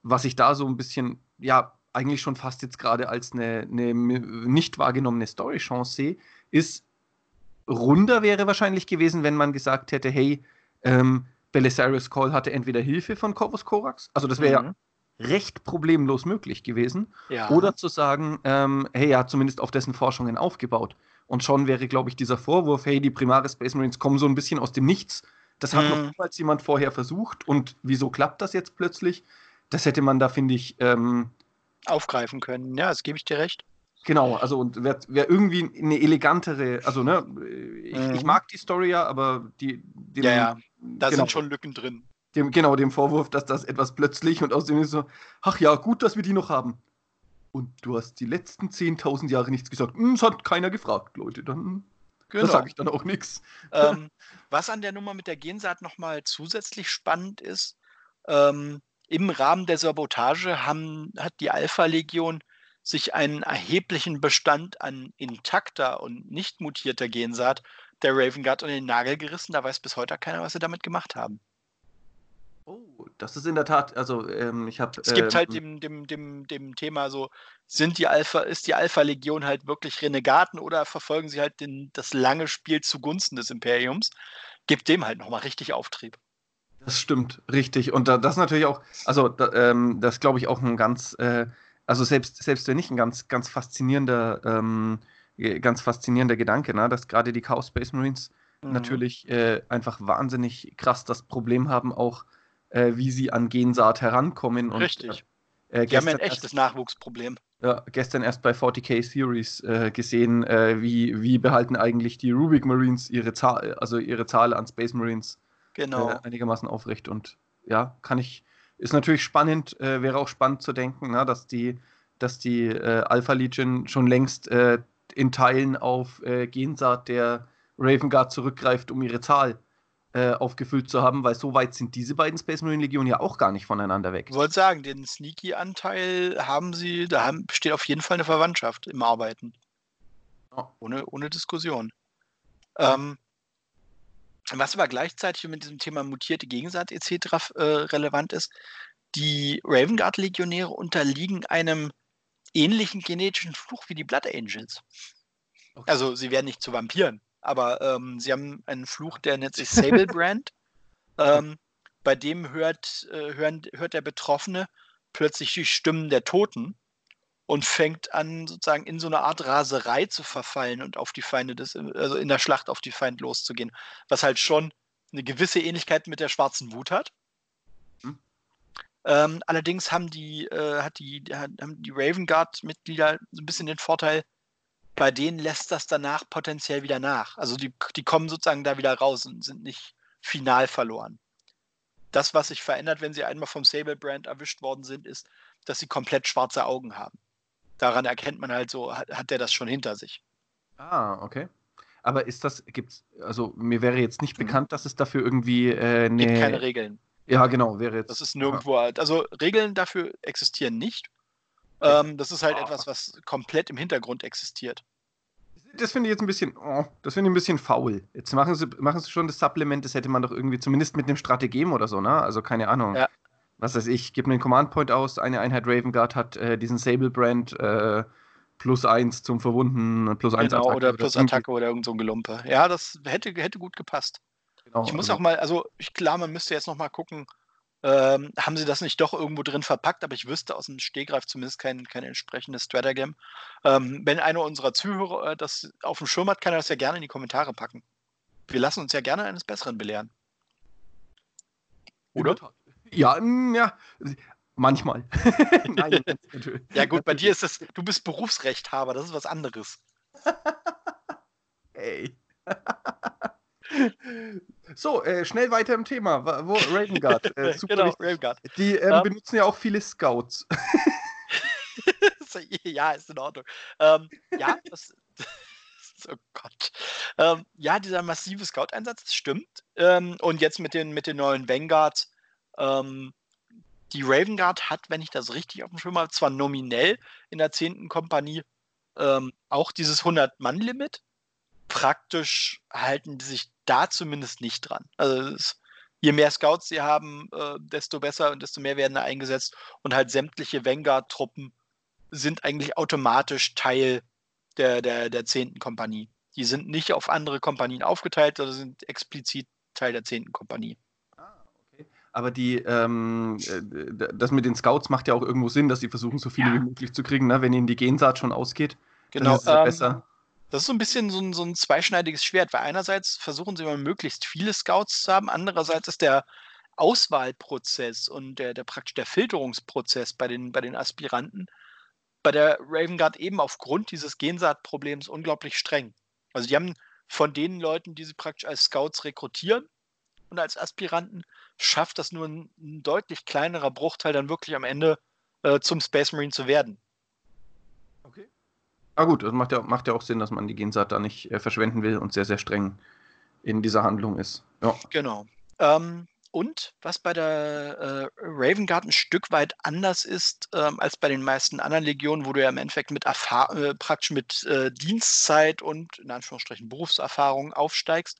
was ich da so ein bisschen, ja, eigentlich schon fast jetzt gerade als eine, eine nicht wahrgenommene Story-Chance sehe, ist, runder wäre wahrscheinlich gewesen, wenn man gesagt hätte, hey, ähm, Belisarius Call hatte entweder Hilfe von Corvus Corax, also das wäre mhm. ja recht problemlos möglich gewesen, ja. oder zu sagen, ähm, hey, er hat zumindest auf dessen Forschungen aufgebaut. Und schon wäre, glaube ich, dieser Vorwurf, hey, die Primare Space Marines kommen so ein bisschen aus dem Nichts das hat hm. noch mhm. niemals jemand vorher versucht. Und wieso klappt das jetzt plötzlich? Das hätte man da, finde ich. Ähm, Aufgreifen können. Ja, das gebe ich dir recht. Genau, also und wäre wär irgendwie eine elegantere, also ne, ich, mhm. ich, mag die Story ja, aber die. Dem, ja, ja, da genau, sind schon Lücken drin. Dem, genau, dem Vorwurf, dass das etwas plötzlich und außerdem ist so, ach ja, gut, dass wir die noch haben. Und du hast die letzten 10.000 Jahre nichts gesagt. Hm, es hat keiner gefragt, Leute. Dann Genau. Sage ich dann auch nichts. <laughs> Ähm, was an der Nummer mit der Gensaat nochmal zusätzlich spannend ist, ähm, im Rahmen der Sabotage haben, hat die Alpha-Legion sich einen erheblichen Bestand an intakter und nicht mutierter Gensaat der Raven Guard an den Nagel gerissen. Da weiß bis heute keiner, was sie damit gemacht haben. Oh, das ist in der Tat, also ähm, ich habe. Es gibt halt ähm, dem, dem, dem, dem Thema so, sind die Alpha, ist die Alpha-Legion halt wirklich Renegaten oder verfolgen sie halt den, das lange Spiel zugunsten des Imperiums? gibt dem halt nochmal richtig Auftrieb. Das stimmt, richtig. Und da, das ist natürlich auch, also da, ähm, das glaube ich auch ein ganz, äh, also selbst, selbst wenn nicht ein ganz, ganz faszinierender, ähm, ganz faszinierender Gedanke, ne? dass gerade die Chaos Space Marines mhm. natürlich äh, einfach wahnsinnig krass das Problem haben, auch äh, wie sie an Gensaat herankommen. Und, Richtig. Äh, die haben ein echtes erst, Nachwuchsproblem. Ja, gestern erst bei 40k Series äh, gesehen, äh, wie, wie behalten eigentlich die Rubik Marines ihre Zahl, also ihre Zahl an Space Marines genau. Äh, einigermaßen aufrecht. Und ja, kann ich, ist natürlich spannend, äh, wäre auch spannend zu denken, na, dass die, dass die Alpha Legion schon längst in Teilen auf Gensaat der Raven Guard zurückgreift, um ihre Zahl äh, aufgefüllt zu haben, weil so weit sind diese beiden Space Marine Legionen ja auch gar nicht voneinander weg. Ich wollte sagen, den Sneaky-Anteil haben sie, da haben, besteht auf jeden Fall eine Verwandtschaft im Arbeiten. Ja. Ohne, ohne Diskussion. Ähm, was aber gleichzeitig mit diesem Thema mutierte Gegensatz etc. Äh, relevant ist, die Raven Guard Legionäre unterliegen einem ähnlichen genetischen Fluch wie die Blood Angels. Okay. Also sie werden nicht zu Vampiren, aber ähm, sie haben einen Fluch, der nennt sich Sable Brand. <laughs> ähm, bei dem hört, äh, hören, hört der Betroffene plötzlich die Stimmen der Toten und fängt an, sozusagen in so eine Art Raserei zu verfallen und auf die Feinde des, also in der Schlacht auf die Feinde loszugehen. Was halt schon eine gewisse Ähnlichkeit mit der schwarzen Wut hat. Hm. Ähm, allerdings haben die, äh, hat die, haben die Raven Guard-Mitglieder so ein bisschen den Vorteil, bei denen lässt das danach potenziell wieder nach. Also die, die kommen sozusagen da wieder raus und sind nicht final verloren. Das, was sich verändert, wenn sie einmal vom Sable-Brand erwischt worden sind, ist, dass sie komplett schwarze Augen haben. Daran erkennt man halt so, hat, hat der das schon hinter sich. Ah, okay. Aber ist das, gibt's, also mir wäre jetzt nicht mhm. bekannt, dass es dafür irgendwie äh, eine. Gibt keine Regeln. Ja, genau, wäre jetzt. Das ist nirgendwo, ja. also Regeln dafür existieren nicht. Ähm, das ist halt oh. etwas, was komplett im Hintergrund existiert. Das finde ich jetzt ein bisschen, oh, das finde ich ein bisschen faul. Jetzt machen sie, machen sie schon das Supplement, das hätte man doch irgendwie zumindest mit einem Strategem oder so, ne? Also keine Ahnung. Ja. Was weiß ich, gib mir einen Command Point aus, eine Einheit Raven Guard hat äh, diesen Sable Brand äh, plus eins zum Verwunden, plus eins genau, Attacke. Oder plus Attacke oder irgend so ein Gelumpe. Ja, das hätte, hätte gut gepasst. Genau, ich muss also, auch mal, also ich, klar, man müsste jetzt noch mal gucken, ähm, haben sie das nicht doch irgendwo drin verpackt, aber ich wüsste aus dem Stegreif zumindest kein, kein entsprechendes Stratagem. Ähm, wenn einer unserer Zuhörer äh, das auf dem Schirm hat, kann er das ja gerne in die Kommentare packen. Wir lassen uns ja gerne eines Besseren belehren. Oder? Ja, ja, manchmal. <laughs> Nein, ja gut, bei dir ist das, du bist Berufsrechthaber, das ist was anderes. <laughs> Ey. <laughs> So, äh, schnell weiter im Thema. Wo, Raven Guard. Äh, <laughs> genau, Raven Guard. Die ähm, um, benutzen ja auch viele Scouts. <laughs> <laughs> ja, ist in Ordnung. Ähm, ja, das, oh Gott. Ähm, ja, dieser massive Scout-Einsatz, stimmt. Ähm, und jetzt mit den, mit den neuen Vanguards. Ähm, die Raven Guard hat, wenn ich das richtig auf dem Schirm habe, zwar nominell in der 10. Kompanie ähm, auch dieses 100-Mann-Limit. Praktisch halten die sich da zumindest nicht dran. Also ist, je mehr Scouts sie haben, äh, desto besser und desto mehr werden da eingesetzt. Und halt sämtliche Vanguard-Truppen sind eigentlich automatisch Teil der, der, der 10. Kompanie. Die sind nicht auf andere Kompanien aufgeteilt, sondern sind explizit Teil der 10. Kompanie. Ah, okay. Aber die, ähm, äh, das mit den Scouts macht ja auch irgendwo Sinn, dass sie versuchen, so viele ja. wie möglich zu kriegen, ne? wenn ihnen die Gensaat schon ausgeht. Genau. Dann ist es ähm, besser. Das ist so ein bisschen so ein, so ein zweischneidiges Schwert, weil einerseits versuchen sie immer möglichst viele Scouts zu haben, andererseits ist der Auswahlprozess und der, der praktisch der Filterungsprozess bei den, bei den Aspiranten bei der Raven Guard eben aufgrund dieses Gensaatproblems unglaublich streng. Also die haben von den Leuten, die sie praktisch als Scouts rekrutieren und als Aspiranten, schafft das nur ein, ein deutlich kleinerer Bruchteil dann wirklich am Ende äh, zum Space Marine zu werden. Ah gut, das macht ja, macht ja auch Sinn, dass man die Gensaat da nicht äh, verschwenden will und sehr, sehr streng in dieser Handlung ist. Ja. Genau. Ähm, und was bei der äh, Raven Guard ein Stück weit anders ist ähm, als bei den meisten anderen Legionen, wo du ja im Endeffekt mit Erfahr äh, praktisch mit äh, Dienstzeit und in Anführungsstrichen Berufserfahrung aufsteigst.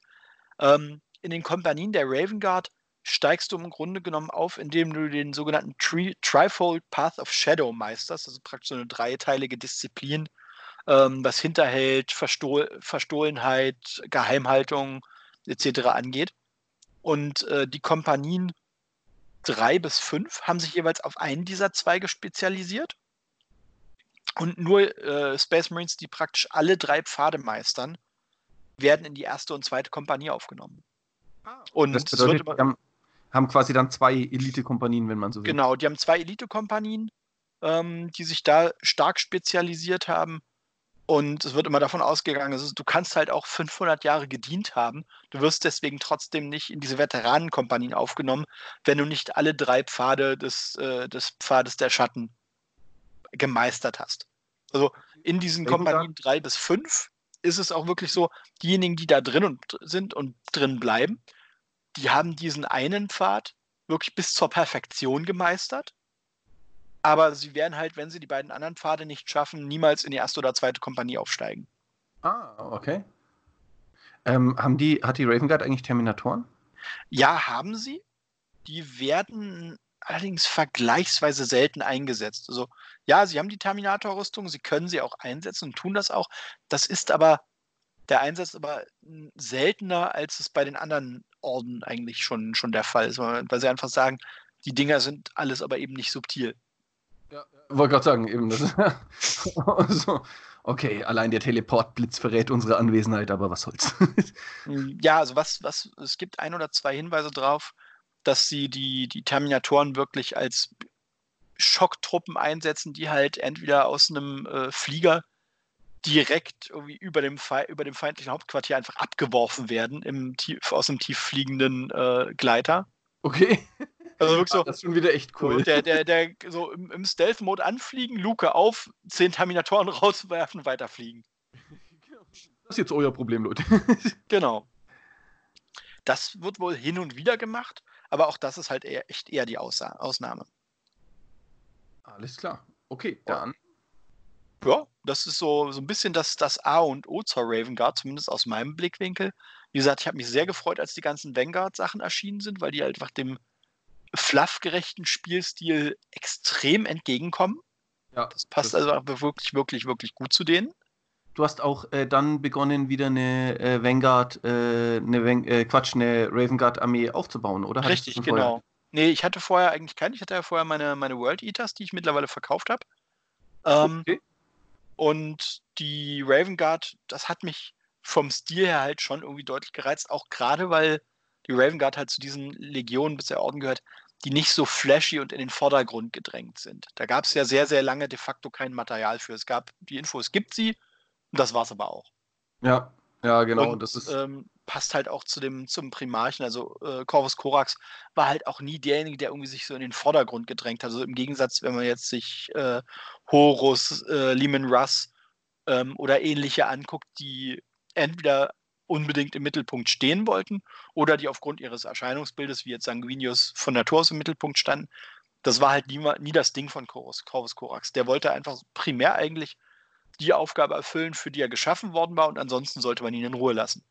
Ähm, in den Kompanien der Raven Guard steigst du im Grunde genommen auf, indem du den sogenannten Tri Trifold Path of Shadow meisterst, also praktisch so eine dreiteilige Disziplin, ähm, was Hinterhalt, Verstohl Verstohlenheit, Geheimhaltung, etc. angeht. Und äh, die Kompanien drei bis fünf haben sich jeweils auf einen dieser Zweige spezialisiert. Und nur äh, Space Marines, die praktisch alle drei Pfade meistern, werden in die erste und zweite Kompanie aufgenommen. Ah. Und das bedeutet, immer, die haben, haben, quasi dann zwei Elite-Kompanien, wenn man so will. Genau, die haben zwei Elite-Kompanien, ähm, die sich da stark spezialisiert haben. Und es wird immer davon ausgegangen, also du kannst halt auch 500 Jahre gedient haben. Du wirst deswegen trotzdem nicht in diese Veteranenkompanien aufgenommen, wenn du nicht alle drei Pfade des, äh, des Pfades der Schatten gemeistert hast. Also in diesen Kompanien drei bis fünf ist es auch wirklich so, diejenigen, die da drin und, sind und drin bleiben, die haben diesen einen Pfad wirklich bis zur Perfektion gemeistert. Aber sie werden halt, wenn sie die beiden anderen Pfade nicht schaffen, niemals in die erste oder zweite Kompanie aufsteigen. Ah, okay. Ähm, haben die, hat die Raven Guard eigentlich Terminatoren? Ja, haben sie. Die werden allerdings vergleichsweise selten eingesetzt. Also ja, sie haben die Terminator-Rüstung, sie können sie auch einsetzen und tun das auch. Das ist aber der Einsatz aber seltener, als es bei den anderen Orden eigentlich schon, schon der Fall ist, weil sie einfach sagen, die Dinger sind alles aber eben nicht subtil. Ja, wollte gerade sagen, eben das. <laughs> so, okay, allein der Teleportblitz verrät unsere Anwesenheit, aber was soll's. ja, also was, was, es gibt ein oder zwei Hinweise drauf, dass sie die, die Terminatoren wirklich als Schocktruppen einsetzen, die halt entweder aus einem äh, Flieger direkt irgendwie über dem, über dem feindlichen Hauptquartier einfach abgeworfen werden im tief, aus einem tief fliegenden äh, Gleiter. Okay. Also wirklich so, das ist schon wieder echt cool. So, der, der, der so im, im Stealth-Mode anfliegen, Luke auf, zehn Terminatoren <laughs> rauswerfen, weiterfliegen. Das ist jetzt euer Problem, Leute. <laughs> genau. Das wird wohl hin und wieder gemacht, aber auch das ist halt eher, echt eher die Aussa Ausnahme. Alles klar. Okay, dann. Ja, das ist so, so ein bisschen das, das A und O zur Raven Guard, zumindest aus meinem Blickwinkel. Wie gesagt, ich habe mich sehr gefreut, als die ganzen Vanguard-Sachen erschienen sind, weil die halt einfach dem fluffgerechten Spielstil extrem entgegenkommen. Ja, das passt das also wirklich, wirklich, wirklich gut zu denen. Du hast auch äh, dann begonnen, wieder eine äh, Vanguard, äh, eine Van äh, Quatsch, eine Raven Guard Armee aufzubauen, oder? Richtig, genau. Nee, ich hatte vorher eigentlich keine. Ich hatte ja vorher meine, meine World Eaters, die ich mittlerweile verkauft habe. Ähm, okay. Und die Raven Guard, das hat mich vom Stil her halt schon irgendwie deutlich gereizt, auch gerade weil die Raven Guard halt zu diesen Legionen bisher Orden gehört, die nicht so flashy und in den Vordergrund gedrängt sind. Da gab es ja sehr, sehr lange de facto kein Material für. Es gab die Info, es gibt sie, und das war es aber auch. Ja, ja, genau. Und, das ist ähm, passt halt auch zu dem, zum Primarchen. Also äh, Corvus Corax war halt auch nie derjenige, der irgendwie sich so in den Vordergrund gedrängt hat. Also im Gegensatz, wenn man jetzt sich äh, Horus, äh, Lehman Russ ähm, oder ähnliche anguckt, die entweder unbedingt im Mittelpunkt stehen wollten oder die aufgrund ihres Erscheinungsbildes, wie jetzt Sanguinius von Natur aus im Mittelpunkt standen. Das war halt nie, nie das Ding von Corvus, Corvus Corax. Der wollte einfach primär eigentlich die Aufgabe erfüllen, für die er geschaffen worden war und ansonsten sollte man ihn in Ruhe lassen.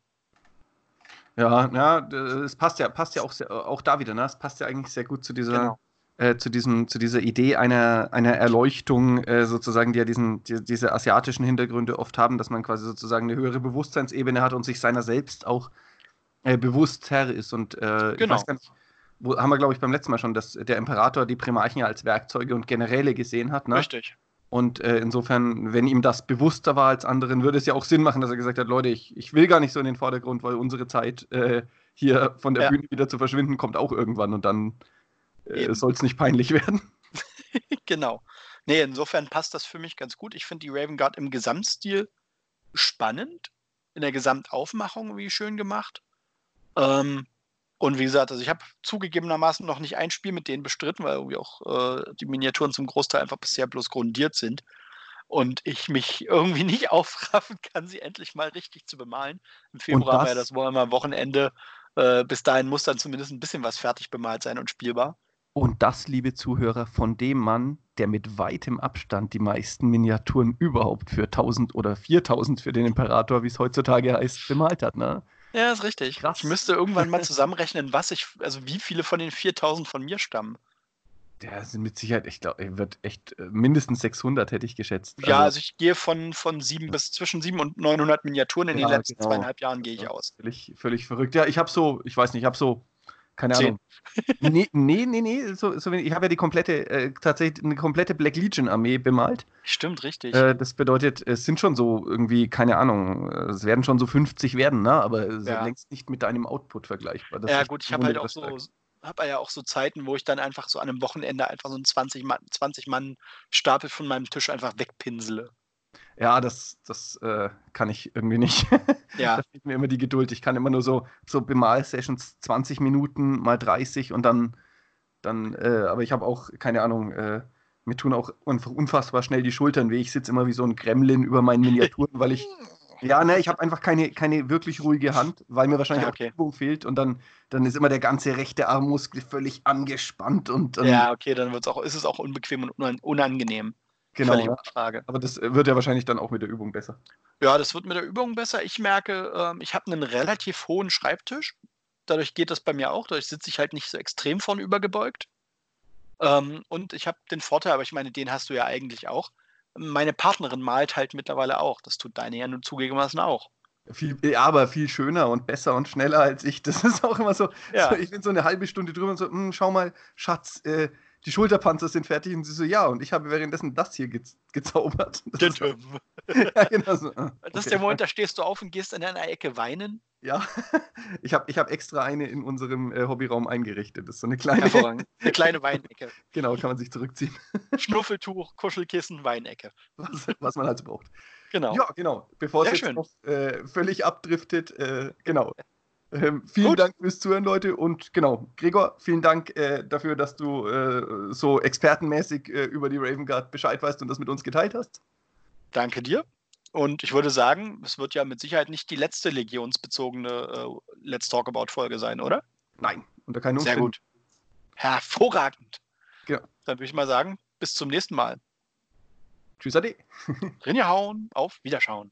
Ja, ja, es passt ja, passt ja auch, sehr, auch da wieder, ne? Es passt ja eigentlich sehr gut zu dieser, genau. Äh, zu diesem, zu dieser Idee einer, einer Erleuchtung, äh, sozusagen, die ja diesen, die, diese asiatischen Hintergründe oft haben, dass man quasi sozusagen eine höhere Bewusstseinsebene hat und sich seiner selbst auch äh, bewusst Herr ist. Und äh, genau. ich weiß gar nicht, wo, haben wir, glaube ich, beim letzten Mal schon, dass der Imperator die Primarchen ja als Werkzeuge und Generäle gesehen hat. Ne? Richtig. Und äh, insofern, wenn ihm das bewusster war als anderen, würde es ja auch Sinn machen, dass er gesagt hat, Leute, ich, ich will gar nicht so in den Vordergrund, weil unsere Zeit hier von der ja. Bühne wieder zu verschwinden kommt auch irgendwann und dann äh, soll es nicht peinlich werden. <laughs> <laughs> genau. Nee, insofern passt das für mich ganz gut. Ich finde die Raven Guard im Gesamtstil spannend, in der Gesamtaufmachung wie schön gemacht. Ähm, und wie gesagt, also ich habe zugegebenermaßen noch nicht ein Spiel mit denen bestritten, weil irgendwie auch äh, die Miniaturen zum Großteil einfach bisher bloß grundiert sind. Und ich mich <laughs> irgendwie nicht aufraffen kann, sie endlich mal richtig zu bemalen. Im Februar wir ja das Warhammer Wochenende. Äh, bis dahin muss dann zumindest ein bisschen was fertig bemalt sein und spielbar. Und das, liebe Zuhörer, von dem Mann, der mit weitem Abstand die meisten Miniaturen überhaupt für 1000 oder 4000 für den Imperator, wie es heutzutage heißt, bemalt hat. Ne? Ja, ist richtig. Krass. Ich müsste irgendwann mal <laughs> zusammenrechnen, was ich, also wie viele von den 4000 von mir stammen. Der sind mit Sicherheit, ich glaube, er wird echt äh, mindestens 600, hätte ich geschätzt. Ja, also, also ich gehe von, von sieben bis zwischen 700 und 900 Miniaturen in Ja, den letzten genau. zweieinhalb Jahren gehe ich aus. Völlig, völlig verrückt. Ja, ich habe so, ich weiß nicht, ich habe so, keine. Ahnung. nee, nee, nee, nee so, so ich habe ja die komplette, äh, tatsächlich eine komplette Black Legion Armee bemalt. Stimmt, richtig. Äh, das bedeutet, es sind schon so irgendwie, keine Ahnung, es werden schon so 50 werden, ne? aber Ja. längst nicht mit deinem Output vergleichbar. Das ja, gut, ich habe halt auch so, habe ja auch so Zeiten, wo ich dann einfach so an einem Wochenende einfach so einen 20 Mann, 20 Mann Stapel von meinem Tisch einfach wegpinsele. Ja, das, das äh, kann ich irgendwie nicht. <laughs> Ja, Da fehlt mir immer die Geduld. Ich kann immer nur so, so Bemal-Sessions 20 Minuten mal 30 und dann, dann äh, aber ich habe auch, keine Ahnung, äh, mir tun auch einfach unfassbar schnell die Schultern weh. Ich sitze immer wie so ein Gremlin über meinen Miniaturen, weil ich, <laughs> ja, ne, ich habe einfach keine, keine wirklich ruhige Hand, weil mir wahrscheinlich Ja, auch die okay. Übung fehlt und dann, dann ist immer der ganze rechte Armmuskel völlig angespannt und dann, ja, okay, dann wird's auch, ist es auch unbequem und unan- unangenehm. Genau. Völlig Frage. Aber das äh, wird ja wahrscheinlich dann auch mit der Übung besser. Ja, das wird mit der Übung besser. Ich merke, ähm, ich habe einen relativ hohen Schreibtisch. Dadurch geht das bei mir auch. Dadurch sitze ich halt nicht so extrem vornüber gebeugt. Ähm, und ich habe den Vorteil, aber ich meine, den hast du ja eigentlich auch. Meine Partnerin malt halt mittlerweile auch. Das tut deine ja nun zugegebenermaßen auch. Viel, ja, aber viel schöner und besser und schneller als ich. Das ist auch immer so. Ja. so ich bin so eine halbe Stunde drüber und so, "Hm, schau mal, Schatz, äh, die Schulterpanzer sind fertig. Und sie so, ja, und ich habe währenddessen das hier gez gezaubert. <laughs> Das ist, ja, genau so. ah, Das ist okay. der Moment, da stehst du auf und gehst in einer Ecke weinen. Ja, <laughs> ich habe ich hab extra eine in unserem äh, Hobbyraum eingerichtet. Das ist so eine kleine. <laughs> Eine kleine Weinecke. genau, kann man sich zurückziehen, Schnuffeltuch, Kuschelkissen, Weinecke. was, was man halt so braucht. Genau. Ja, genau. Bevor es Sehr jetzt schön. noch äh, völlig abdriftet, äh, genau. Ähm, vielen Gut. Dank fürs Zuhören, Leute. Und genau, Gregor, vielen Dank äh, dafür, dass du äh, so expertenmäßig äh, über die Raven Guard Bescheid weißt und das mit uns geteilt hast. Danke dir. Und ich würde sagen, es wird ja mit Sicherheit nicht die letzte legionsbezogene äh, Let's Talk About Folge sein, oder? Nein, unter keinen Sehr Umständen. gut. Hervorragend. Ja. Dann würde ich mal sagen, bis zum nächsten Mal. Tschüss, Ade. <laughs> Rinjahauen, auf Wiederschauen.